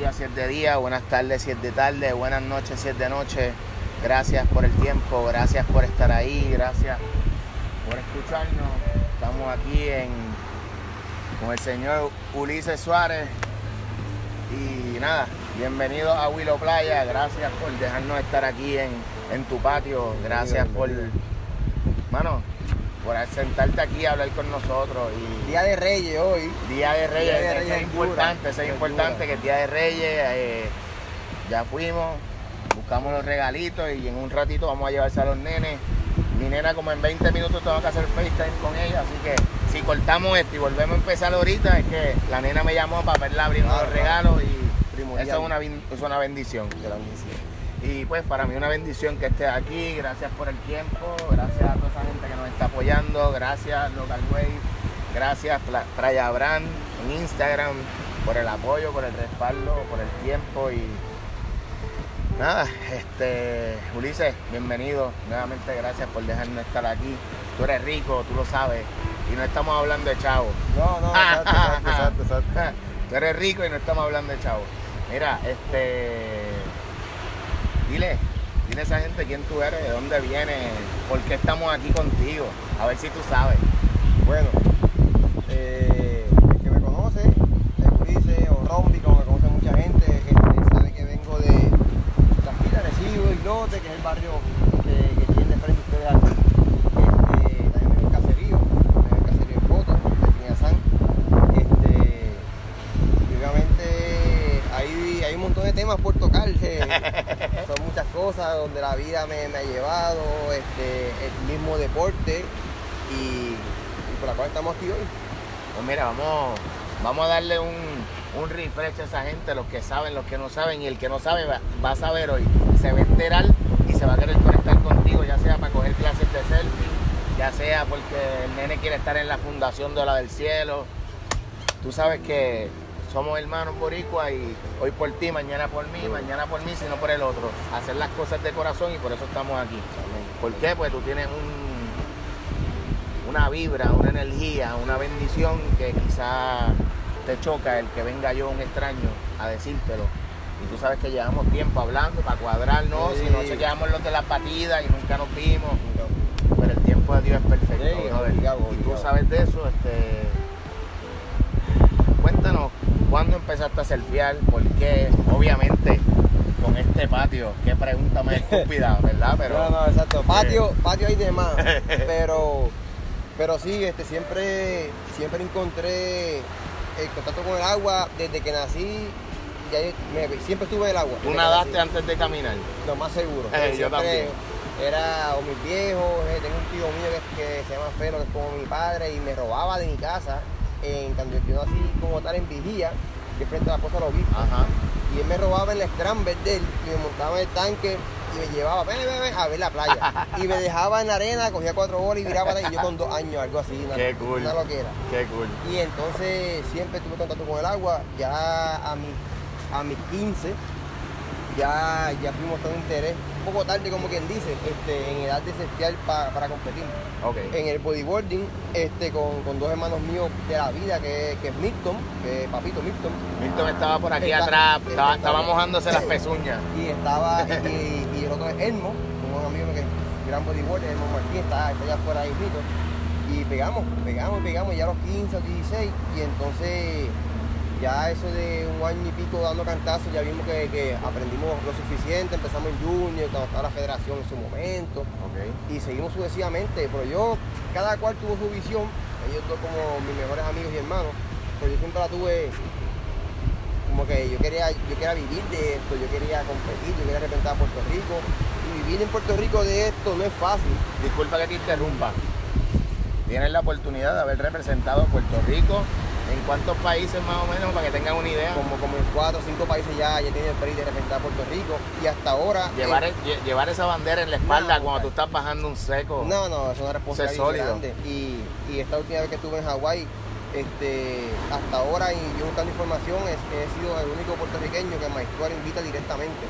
días si es de día, buenas tardes si es de tarde, buenas noches si es de noche. Gracias por el tiempo, gracias por estar ahí, gracias por escucharnos. Estamos aquí en, con el señor Ulises Suárez. Y nada, bienvenido a Willow Playa. Gracias por dejarnos estar aquí en, en tu patio. Gracias por, mano, por sentarte aquí a hablar con nosotros. Y Día de Reyes hoy. Día de Reyes, Día de eso Reyes es importante, es importante que el Día de Reyes eh, ya fuimos, buscamos los regalitos y en un ratito vamos a llevarse a los nenes. Mi nena como en 20 minutos tengo que hacer FaceTime con ella, así que si cortamos esto y volvemos a empezar ahorita es que la nena me llamó para verla abriendo Claro, los claro. regalos y eso es una, es una bendición. Y pues para mí una bendición que estés aquí, gracias por el tiempo, gracias a toda esa gente que nos está apoyando, gracias Local Wave, gracias Pla- Playa Brand en Instagram por el apoyo, por el respaldo, por el tiempo y nada, este Ulises, bienvenido, nuevamente gracias por dejarnos estar aquí. Tú eres rico, tú lo sabes, y no estamos hablando de chavo. No, no, exacto, exacto, exacto, exacto. Tú eres rico y no estamos hablando de chavo. Mira, este. Dile, dile a esa gente quién tú eres, de dónde vienes, por qué estamos aquí contigo. A ver si tú sabes. Bueno, eh, el que me conoce, Ulises o Rombi, como me conoce mucha gente, sabe que vengo de Tranquila, Recibo, Islote, que es el barrio que, que tienen de frente ustedes aquí. Este, también caserío, caserío de Coto, de. Este, obviamente hay, hay un montón de temas por tocar. muchas cosas donde la vida me, ha llevado, este, el mismo deporte y, y por la cual estamos aquí hoy. Pues mira, vamos, vamos a darle un, un refresh a esa gente, los que saben, los que no saben, y el que no sabe va, va a saber hoy. Se va a enterar y se va a querer conectar contigo, ya sea para coger clases de selfie, ya sea porque el nene quiere estar en la fundación de la del cielo. Tú sabes que somos hermanos boricua y hoy por ti, mañana por mí, mañana por mí, sino por el otro. Hacer las cosas de corazón y por eso estamos aquí. ¿Por qué? Pues tú tienes un, una vibra, una energía, una bendición que quizá te choca el que venga yo un extraño a decírtelo. Y tú sabes que llevamos tiempo hablando para cuadrarnos, Sí. si no chequeamos los de las batidas y nunca nos vimos. Pero el tiempo de Dios es perfecto, Sí, brother. obligado, Y tú sabes de eso, este. Cuéntanos, ¿cuándo empezaste a surfear? ¿Por qué? Obviamente, con este patio, qué pregunta más estúpida, ¿verdad? Pero. no, no, exacto. Patio, patio hay de más. pero, pero sí, este, siempre, siempre encontré el contacto con el agua desde que nací. Ya me- siempre estuve en el agua. Tú nadaste antes de caminar. Lo más seguro. Eh, yo también. Era o mis viejos, eh, tengo un tío mío que, que se llama Felo, que es como mi padre, y me robaba de mi casa en, cuando yo nací como tal en Vigía, que frente a la cosa lo vi. Ajá. Y él me robaba en la Scramble de él y me montaba en el tanque y me llevaba ven, ven, ven, a ver la playa. y me dejaba en la arena, cogía cuatro bolas y viraba y yo con dos años, algo así. Una, Qué cool. Una loquera. Qué cool. Y entonces siempre tuve contacto con el agua. Ya a, mi, a mis 15 ya, ya fuimos todo interés. Un poco tarde, como quien dice, este, en edad de surfear pa- para competir. Ok. En el bodyboarding este, con, con dos hermanos míos de la vida, que, que es Milton, que es Papito Milton. Milton estaba por aquí Está- atrás, estaba, mojándose las pezuñas. Y estaba, y, y el otro es Elmo, un amigo que es gran bodyboarder, Elmo Martín, está, está allá afuera ahí mismo. Y pegamos, pegamos, pegamos ya a los 15 o 16. Y entonces, ya eso de un año y pico dando cantazos, ya vimos que, que aprendimos lo suficiente. Empezamos en Junior, cuando estaba la federación en su momento. Y seguimos sucesivamente. Pero yo, cada cual tuvo su visión. Ellos dos como mis mejores amigos y hermanos. Pero yo siempre la tuve como que yo quería, yo quería vivir de esto, yo quería competir, yo quería representar a Puerto Rico. Y vivir en Puerto Rico de esto no es fácil. Disculpa que te interrumpa. Tienes la oportunidad de haber representado a Puerto Rico en cuántos países más o menos para que tengan una idea. Como, como en cuatro o cinco países ya, ya tenido el permiso de representar a Puerto Rico. Y hasta ahora. Llevar, eh, lle- llevar esa bandera en la espalda No, cuando tú estás bajando un seco. No, no, es una responsabilidad grande. Y, y esta última vez que estuve en Hawái, este, hasta ahora, y yo buscando información, es, he sido el único puertorriqueño que Maestro invita directamente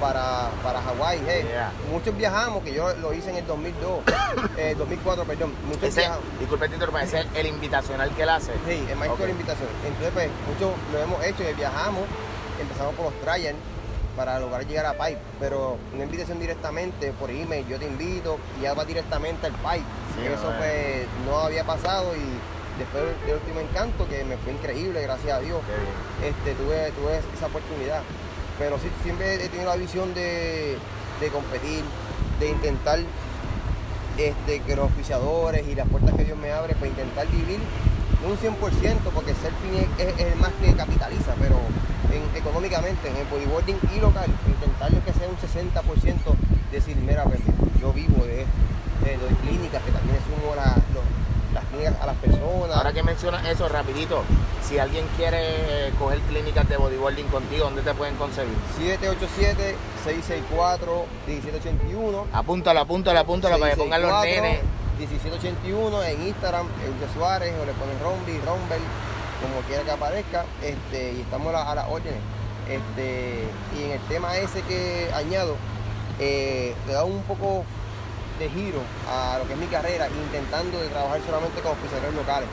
para, para Hawái. Hey, Yeah. Muchos viajamos, que yo lo hice en el 2002, eh, 2004, perdón. Muchos Ese, viajamos. disculpe, interrumpa, ese es el invitacional que él hace. Sí, el maestro Ok. de la invitación. Entonces, pues, muchos lo hemos hecho y viajamos empezamos por los trials para lograr llegar a Pipe, pero una invitación directamente por email, yo te invito y ya va directamente al Pipe. Sí, Eso no, pues no había pasado y después del último encanto, que me fue increíble, gracias a Dios, este, tuve, tuve esa oportunidad. Pero sí, siempre he tenido la visión de, de competir, de intentar este, que los auspiciadores y las puertas que Dios me abre, para intentar vivir, un 100%, porque ser fin es, es- es más que capitaliza, pero en- económicamente, en el bodyboarding y local, intentar que sea un 60% decir, mira, pues, yo vivo de esto, eh, doy clínicas, que también a las personas. Ahora que mencionas eso, rapidito, si alguien quiere coger clínicas de bodyboarding contigo, ¿dónde te pueden conseguir? 787-664-1781. Apúntalo, apúntalo, apúntalo para que pongan los 664, nenes. 1781 en Instagram, Eulce Suárez, o le ponen Rombi, Rombel, como quiera que aparezca, este, y estamos a, la- a las órdenes. Este, y en el tema ese que añado, eh, le da un poco de giro a lo que es mi carrera, intentando de trabajar solamente con auspiciadores locales,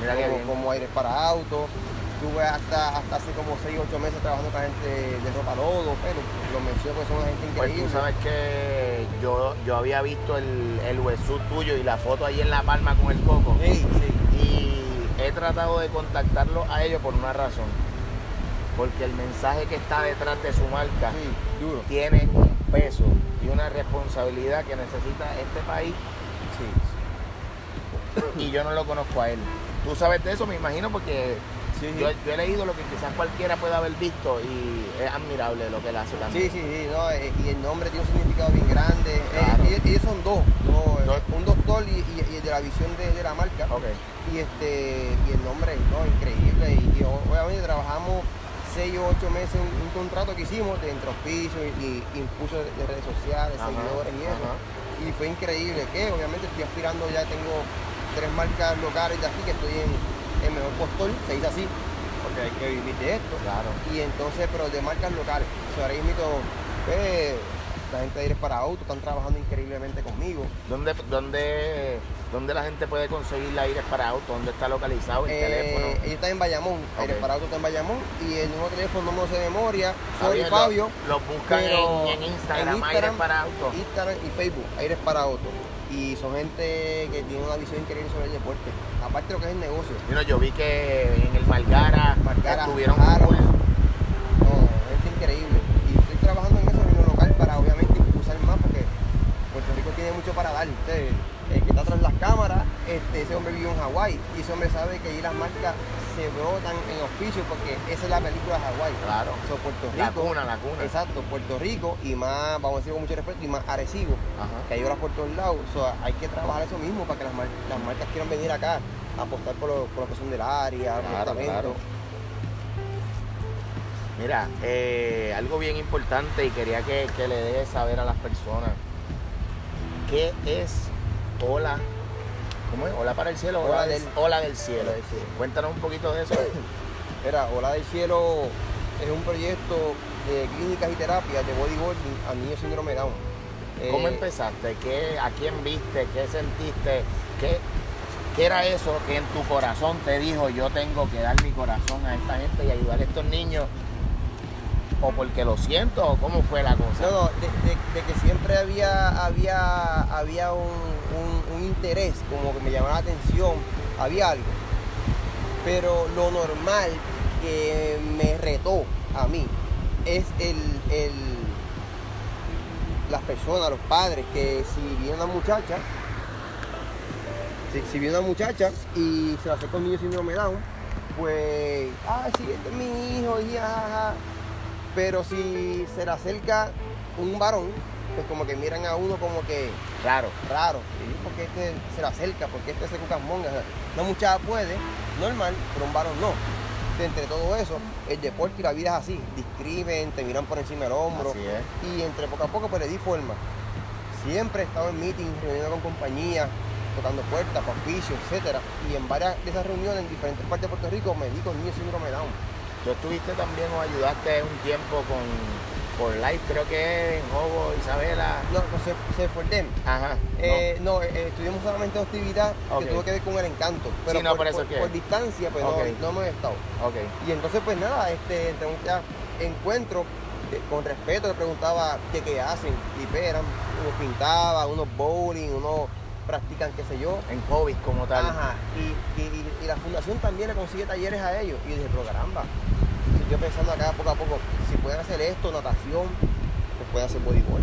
Mira como, bien. como aires para autos. Estuve hasta, hasta hace como 6 8 meses trabajando con gente de ropa lodo, pero lo menciono porque son gente Pues increíble. tú sabes que yo, yo había visto el, el wetsuit tuyo y la foto ahí en La Palma con el coco. Sí, sí. Y he tratado de contactarlo a ellos por una razón. Porque el mensaje que está detrás de su marca Sí, duro. tiene peso y una responsabilidad que necesita este país Sí, y yo no lo conozco a él. Tú sabes de eso, me imagino, porque sí, yo, yo he leído lo que quizás cualquiera pueda haber visto y es admirable lo que él hace también. Sí, sí, sí, no, eh, y el nombre tiene un significado bien grande. Eh, Claro. ellos, ellos son dos. Eh, Dos. un doctor y, y- de la visión de, de la marca. Y este y el nombre, no, increíble. Y, y obviamente trabajamos seis o ocho meses un, un contrato que hicimos de entre auspicio y, y impulso de, de redes sociales, Ajá, seguidores y eso. ajá. Y fue increíble, que obviamente estoy aspirando, ya tengo tres marcas locales de aquí, que estoy en el mejor postor, se dice así, porque hay que vivir de esto. Claro. Y entonces, pero de marcas locales. O sea, ahora mismo, pues, la gente de Aires para Auto están trabajando increíblemente conmigo. ¿Dónde, dónde, dónde la gente puede conseguir la aires para auto? ¿Dónde está localizado el Eh, teléfono? Ellos están en Bayamón, Aires Ok. para Auto está en Bayamón. Y el nuevo teléfono no sé de memoria. Está Soy Fabio. Los lo buscan en, en Instagram, aires para auto. Instagram y Facebook, Aires para Auto. Y son gente que tiene una visión increíble sobre el deporte. Aparte de lo que es el negocio. Mira, yo vi que en el Margara, Margara, estuvieron full. No, gente increíble. Y estoy trabajando en eso a nivel local para obviamente impulsar más porque Puerto Rico tiene mucho para dar. Usted, el que está tras las cámaras, este, ese hombre vive en Hawái y ese hombre sabe que ahí las marcas se brotan en auspicio porque esa es la película de Hawái. Claro. So, Puerto Rico. La cuna, la cuna. Exacto, Puerto Rico y más, vamos a decir con mucho respeto, y más Arecibo, Ajá. que hay horas por todos lados. So, hay que trabajar eso mismo para que las, mar- las marcas quieran venir acá a apostar por, lo, por la cuestión del área, Claro, claro. Mira, eh, algo bien importante y quería que, que le dejes saber a las personas qué es Ola. ¿Cómo es? Ola para el cielo, Ola, Ola del, del- Ola del cielo. Ola del cielo. Cuéntanos un poquito de eso. Mira, Ola del Cielo es un proyecto de clínicas y terapias de bodyboarding a niños síndrome Down. ¿Cómo Eh, empezaste? ¿Qué, ¿A quién viste? ¿Qué sentiste? ¿Qué, ¿Qué era eso que en tu corazón te dijo yo tengo que dar mi corazón a esta gente y ayudar a estos niños? ¿O porque lo siento? ¿O cómo fue la cosa? No, no, de, que siempre había, había, había un, un- interés, como que me llamaba la atención, había algo. Pero lo normal que me retó a mí es el, el- las personas, los padres, que si viene una muchacha, si, si viene una muchacha y se la acerca un niño síndrome Down, pues, ah, sí, este es mi hijo, y jajaja. Pero si se le acerca un varón, pues como que miran a uno como que Claro. raro. ¿sí? Porque este se le acerca, porque este se cuca monga. O sea, Una muchacha puede, normal, pero un varón no. Entre todo eso, el deporte y la vida es así. Discrimen, te miran por encima del hombro. Y entre poco a poco pues le di forma. Siempre he estado en meetings, reuniendo con compañías, tocando puertas, auspicios, etcétera. Y en varias de esas reuniones en diferentes partes de Puerto Rico me di con niños síndrome Down. Tú estuviste también o ayudaste un tiempo con por Life, creo que en Jobo, Isabela. No, no se, se fue el dem. Ajá. no. Eh, no, eh, estuvimos solamente en actividad Ok. que tuvo que ver con el encanto. Pero Sí, no, por, por eso por- que- por distancia, pues Ok. no, no hemos estado. Y entonces, pues nada, este, entramos ya encuentro, eh, con respeto le preguntaba qué, qué hacen. Y pues, eran, unos pintaban, unos bowling, unos practican qué sé yo. En hobbies como tal. Ajá. Y, y- la fundación también le consigue talleres a ellos. Y yo dije, pero caramba. Yo pensando acá poco a poco, si pueden hacer esto, natación, pues pueden hacer bodyboard.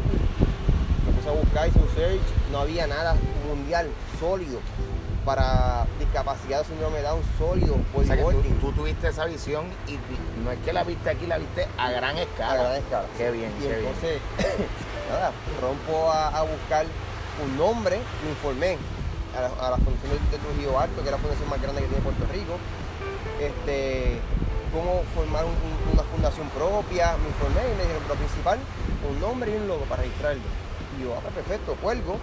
Me puse a buscar, hice un search, no había nada mundial sólido para discapacidad o síndrome de Down sólido, O sea tú, tuviste esa visión y no es que la viste aquí, la viste a gran escala. a gran escala. Qué bien, Y qué bien. entonces, nada, rompo a, a buscar un nombre, me informé a la, a la Fundación de, Trujillo Alto, que es la fundación más grande que tiene Puerto Rico, este, cómo formar un- un- una fundación propia, me informé y me dijeron, lo principal, un nombre y un logo para registrarlo. Y yo, ah, pues perfecto, cuelgo,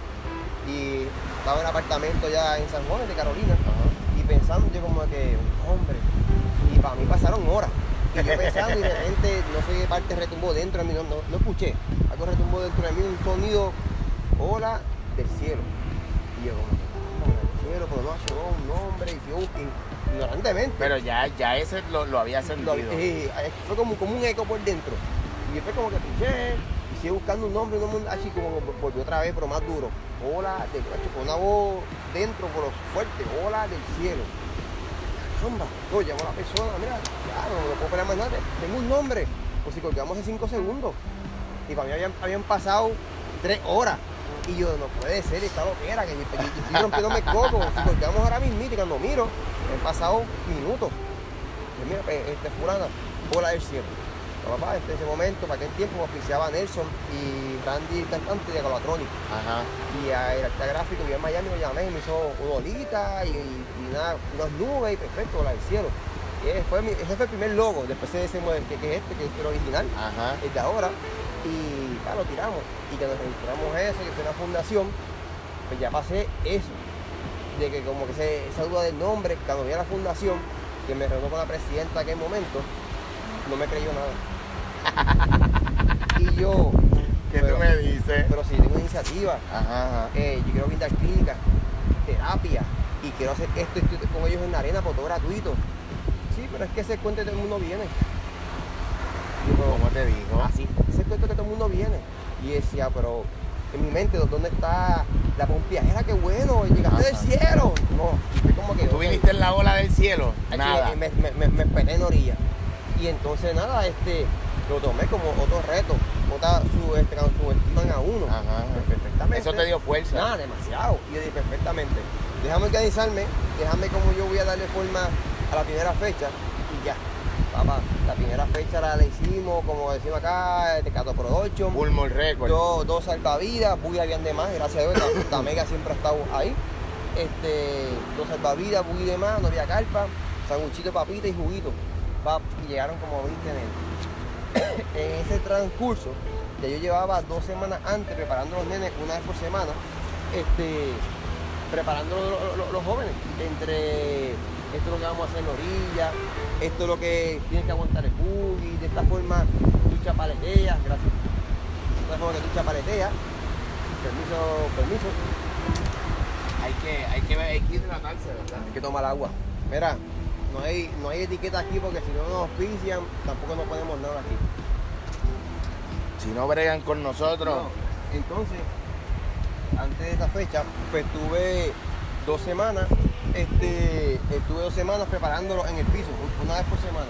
y estaba en el apartamento ya en San Juan, de Carolina, y pensando yo como que, hombre, y para mí pasaron horas. Y yo pensando y de repente, no sé qué parte retumbó dentro de mí, no, no, no escuché, algo retumbó dentro de mí, un sonido, ola del cielo. Y yo como, "Ola del cielo, pero no sonó un nombre, y yo ignorantemente. Pero ya, ya ese lo, lo había Lo- sentido. eh, eh, fue como, como un eco por dentro. Y después como que escuché, y sigue buscando un nombre, un nombre así como volvió otra vez, pero más duro. Ola del macho, con una voz dentro, pero fuerte, ola del cielo. Caramba, no, llamó a la persona, mira, ya no, no puedo esperar más nada, tengo un nombre. Pues si colgamos en cinco segundos. Y para mí habían, habían pasado tres horas. Y yo, no puede ser, esta loquera, que yo, yo- yo estoy rompiéndome el coco. Si colgamos ahora mismo y cuando miro, han pasado minutos. Y mira, pues, este fulana, bola del cielo. No, papá, en ese momento, para aquel tiempo, me oficiaba Nelson y Randy, el cantante de Galatronic. Ajá. Y a- el artista gráfico que en Miami lo llamé y me hizo una olita y, y una- unas nubes y perfecto, bola del cielo. Ese fue, mi- ese fue el primer logo, después de ese modelo que, que es este, que es el original, Ajá. el de ahora. Y ya lo tiramos. Y que nos registramos eso, que fue una fundación, pues ya pasé eso. De que como que se, esa duda del nombre, cuando vi a la fundación, que me reunió con la presidenta en aquel momento, no me creyó nada. y yo, ¿Qué pero, tú me dices? pero si tengo iniciativa, Ajá, ajá. eh, yo quiero brindar clínicas, terapia, y quiero hacer esto, esto, esto con ellos en la arena por todo gratuito. Pero es que ese cuento que todo el mundo viene. Yo, ¿Cómo te digo? Así, ese cuento que todo el mundo viene. Y decía, pero en mi mente, ¿dónde está la pompiajera? ¡Qué bueno! ¡Llegaste del Ajá. cielo! No, fue como que. ¿Tú viniste en la ola del cielo? Nada. Me, me, me, me esperé en orilla. Y entonces nada, este, lo tomé como otro reto. Otra, su, este, subestiman a uno. Ajá, perfectamente. Eso te dio fuerza. Nada, demasiado. Y yo dije, perfectamente. Déjame organizarme, déjame como yo voy a darle forma a la primera fecha y ya. Papá, la primera fecha la, la hicimos, como decimos acá, de Cato Production. Pulmon Record. Dos, dos salvavidas, Buggy habían de más, gracias a Dios, la, la Mega siempre ha estado ahí. Este, dos salvavidas, Buggy de más, no había carpa, sanguchito, papita y juguito. Pa, y llegaron como 20 nenes. en ese transcurso, ya yo llevaba dos semanas antes preparando los nenes una vez por semana, este, preparando los, los- los jóvenes. Entre esto es lo que vamos a hacer en la orilla, esto es lo que tienes que aguantar el buggy, de esta forma tú chapaleteas, gracias. De esta forma que tú chapaleteas, permiso, permiso, Hay que, hay que, hay que hidratarse, ¿verdad? hay que tomar agua. Mira, no hay, no hay etiqueta aquí porque si no nos auspician, tampoco nos ponemos nada aquí. Si no bregan con nosotros, No, Entonces, antes de esa fecha, pues tuve dos semanas, este, estuve dos semanas preparándolo en el piso, una vez por semana.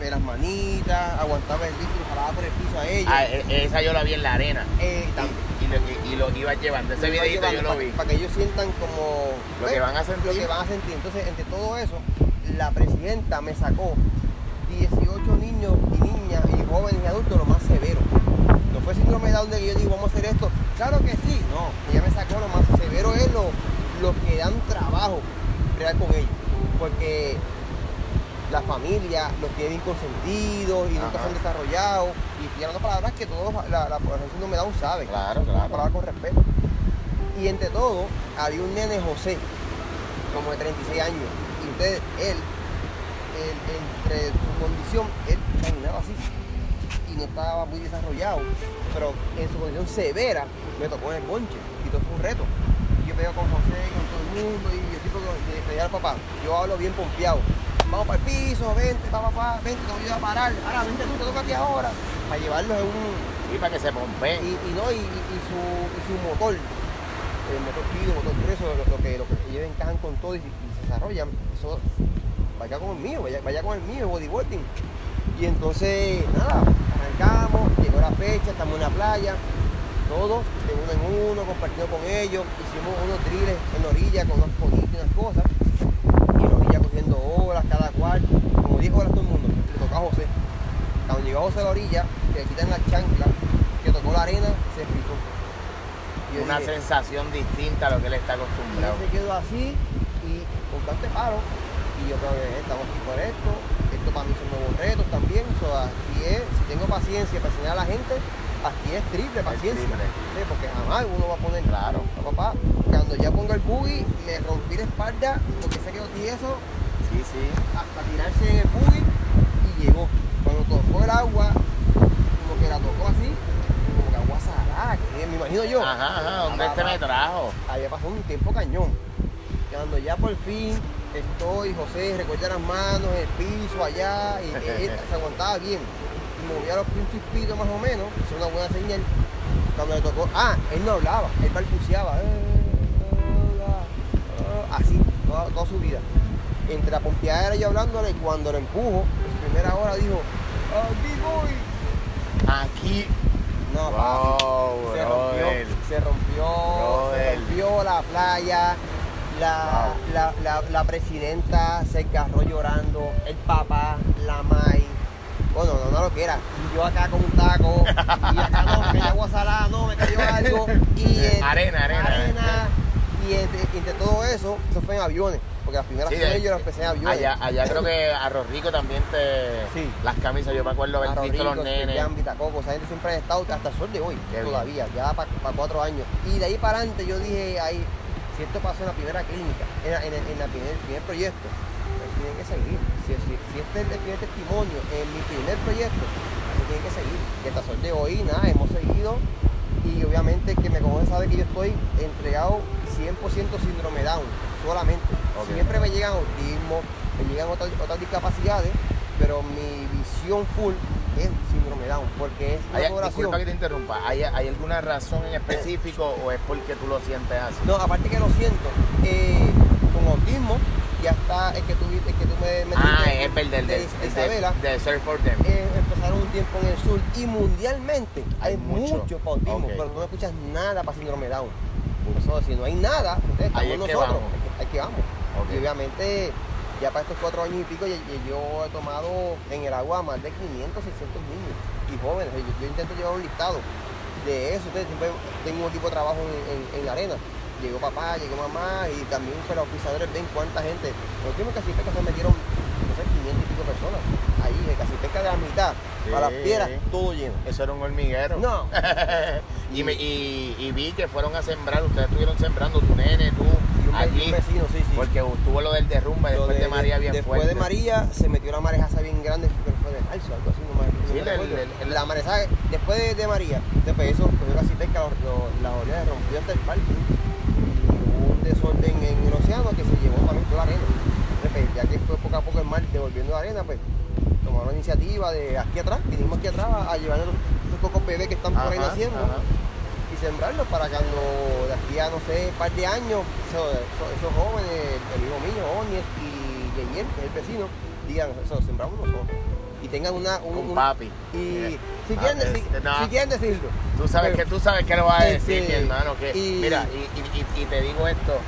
De las manitas, aguantaba el líquido, jalaba por el piso a ella. ah, e- esa yo la vi en la arena. Eh. Y, y lo, y lo ibas llevando. Ese videito yo lo vi. Para que ellos sientan como Lo ¿ves? que van a sentir. Lo que van a sentir. Entonces, entre todo eso, la presidenta me sacó 18 niños y niñas y jóvenes y adultos lo más severo. No fue síndrome de Down de que yo digo, vamos a hacer esto. Claro que sí. No, ella me sacó lo más severo es lo, lo que dan trabajo real con ellos. Porque la familia los tiene bien consentidos y nunca Ajá. se han desarrollado. Y hablando palabras que todos la, la población de Down sabe. Claro, claro. con respeto. Y entre todo, había un nene José, como de 36 años. Y ustedes, él, él, entre su condición, él caminaba así. Y no estaba muy desarrollado. Pero en su condición severa, me tocó en el bonche. Y todo fue un reto. Pego con José, con todo el mundo. Y yo tipo de pedir al papá. Yo hablo bien pompeado. vamos para el piso, vente, papá, papá, vente, te voy a parar. Ahora, vente tú, te toca a ti ahora. Para llevarlos en un, Sí, para que se pompe. y, y no, y, y- y su, y su motor, el motor pido, motor grueso, lo, lo que, lo que ellos encajan con todo y, y se desarrollan, eso vaya con el mío, vaya, vaya con el mío, bodyboarding. Y entonces, nada, arrancamos, llegó la fecha, estamos en la playa, todos de uno en uno, compartiendo con ellos, hicimos unos drills en la orilla con unos ponitos y unas cosas, y en la orilla cogiendo olas cada cual, como 10 horas todo el mundo, le tocó a José. Cuando llegó José a la orilla, que le quitan la chancla, que tocó la arena, se frizó. Y Una dije, sensación distinta a lo que él está y acostumbrado. él se quedó así y con tanto paro. Y yo creo que estamos aquí por esto. Esto para mí son nuevos retos también. So, aquí es, si tengo paciencia para enseñar a la gente, aquí es triple paciencia. triple. Sí, porque jamás uno va a poner. Claro. "No, papá, cuando ya pongo el buggy, le rompí la espalda porque se quedó tieso Sí, sí. hasta tirarse en el buggy y llegó. Cuando tocó el agua, como que la tocó así, como que agua salada, que me imagino yo. Ajá, ajá. ¿Dónde este me trajo? había pasado un tiempo cañón. Cuando ya por fin estoy, José, recuerda las manos, el piso allá, y se aguantaba bien. Movía los principitos más o menos, es una buena señal. Cuando le tocó, ah, él no hablaba, él balbuceaba, "Eh, hola", ah, así, toda, toda su vida. Entre la pompeadera y yo hablándole, cuando lo empujo, en su primera hora dijo, aquí voy. Aquí. No, papi. Se rompió, se rompió, se rompió la playa, la, Wow. la, la, la presidenta se agarró llorando, el papá, la mai. Bueno, no, no lo que era. Y yo acá con un taco, y acá no, cayó agua salada, no, me cayó algo. Y entre- Arena, arena. arena, y entre, y entre todo eso, eso fue en aviones. Porque las primeras Sí, con de- ellos las empecé en aviones. Allá, allá creo que Arroz Rico también te. Sí. Las camisas, yo me acuerdo haber visto los nenes. Spirjam, Vitacoco, esa gente siempre ha estado hasta el sol de hoy, Qué bien. todavía, ya para cuatro años. Y de ahí para adelante yo dije, ahí, si esto pasó en la primera clínica, en, en el, en la primer, primer proyecto, tienen que seguir. Si, si, si este es el primer testimonio en mi primer proyecto, tienen que seguir. Y hasta el sol de hoy, nada, hemos seguido. Y obviamente el que me conoce sabe que yo estoy entregado 100% síndrome Down, solamente. Ok. Siempre me llegan autismo, me llegan otras, otras discapacidades, pero mi visión full es síndrome Down, porque es Hay- una oración. disculpa que te interrumpa. ¿Hay, ¿Hay alguna razón en específico o es porque tú lo sientes así? No, aparte que lo siento, eh, con autismo, ya está el que tú, el que tú me, me Ah, es verdad, de, de el de- Isabela. de Surf for Them. eh, empezaron un tiempo en el sur y mundialmente hay, Hay mucho. mucho para autismo, Ok. pero tú no escuchas nada para síndrome Down. Eso, si no hay nada, Ahí estamos es que nosotros, vamos. hay que, hay que vamos. Y obviamente, ya para estos cuatro años y pico, ya yo he tomado en el agua más de 500, 600 niños y jóvenes. Yo, yo intento llevar un listado de eso. Entonces, siempre tengo un equipo de trabajo en, en- en la arena. Llegó papá, llegó mamá y también pues, los pisadores ven cuánta gente. Los últimos casi pesca se metieron, no sé, 500 y pico personas. Ahí, de casi pesca de la mitad, para las Sí. piedras, todo lleno. Eso era un hormiguero. No. y, me- y, y vi que fueron a sembrar, ustedes estuvieron sembrando, tu nene, tú, Y un, ve- allí. un vecino, sí, sí. Porque tuvo lo del derrumbe Lo después de, María bien después fuerte. de María se metió la marejaza bien grande, creo que fue de marzo, algo así, no me, no Sí, me el- recuerdo. el- el- la marejaza, después de, de María, después eso, cogió casi pesca, las orillas rompió hasta el parque. Desorden en el océano que se llevó también toda la arena. Entonces, ya que fue poco a poco el mar devolviendo la arena, pues tomaron la iniciativa de aquí atrás, vinimos aquí atrás a llevar los, esos cocos bebés que están por ahí naciendo ajá. y sembrarlos para cuando de aquí a no sé, un par de años, esos, jóvenes, el hijo mío, Onies y que es el vecino, digan, eso sembramos nosotros. Y tengan una. Un, Con papi. y si Ah, quieren, es- no. si quieren decirlo. Tú sabes Pero- que tú sabes que lo vas a Este, decir, mi hermano. Que, y- Mira, y, y- te digo esto.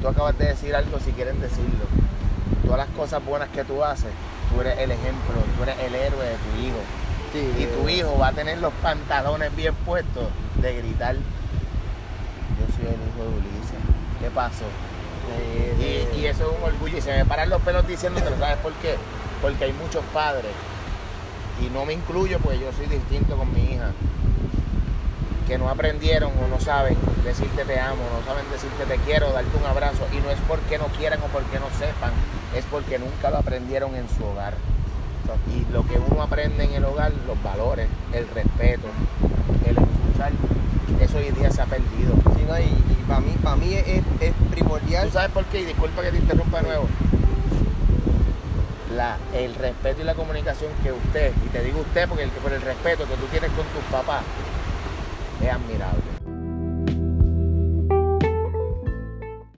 Tú acabas de decir algo si quieren decirlo. Todas las cosas buenas que tú haces, tú eres el ejemplo, tú eres el héroe de tu hijo. Sí, Y tu hijo va a tener los pantalones bien puestos de gritar. Yo soy el hijo de Ulises. ¿Qué pasó? eh, Y, y eso es un orgullo. Y se me paran los pelos diciéndotelo, ¿sabes por qué? Porque hay muchos padres, y no me incluyo porque yo soy distinto con mi hija, que no aprendieron o no saben decirte te amo, no saben decirte te quiero, darte un abrazo. Y no es porque no quieran o porque no sepan, es porque nunca lo aprendieron en su hogar. Y lo que uno aprende en el hogar, los valores, el respeto, el escuchar, eso hoy en día se ha perdido. Sí, no, y, para mí, para mí es, es primordial. ¿Tú sabes por qué? Y disculpa que te interrumpa de nuevo. El respeto y la comunicación que usted, y te digo usted porque el, por el respeto que tú tienes con tus papás, es admirable.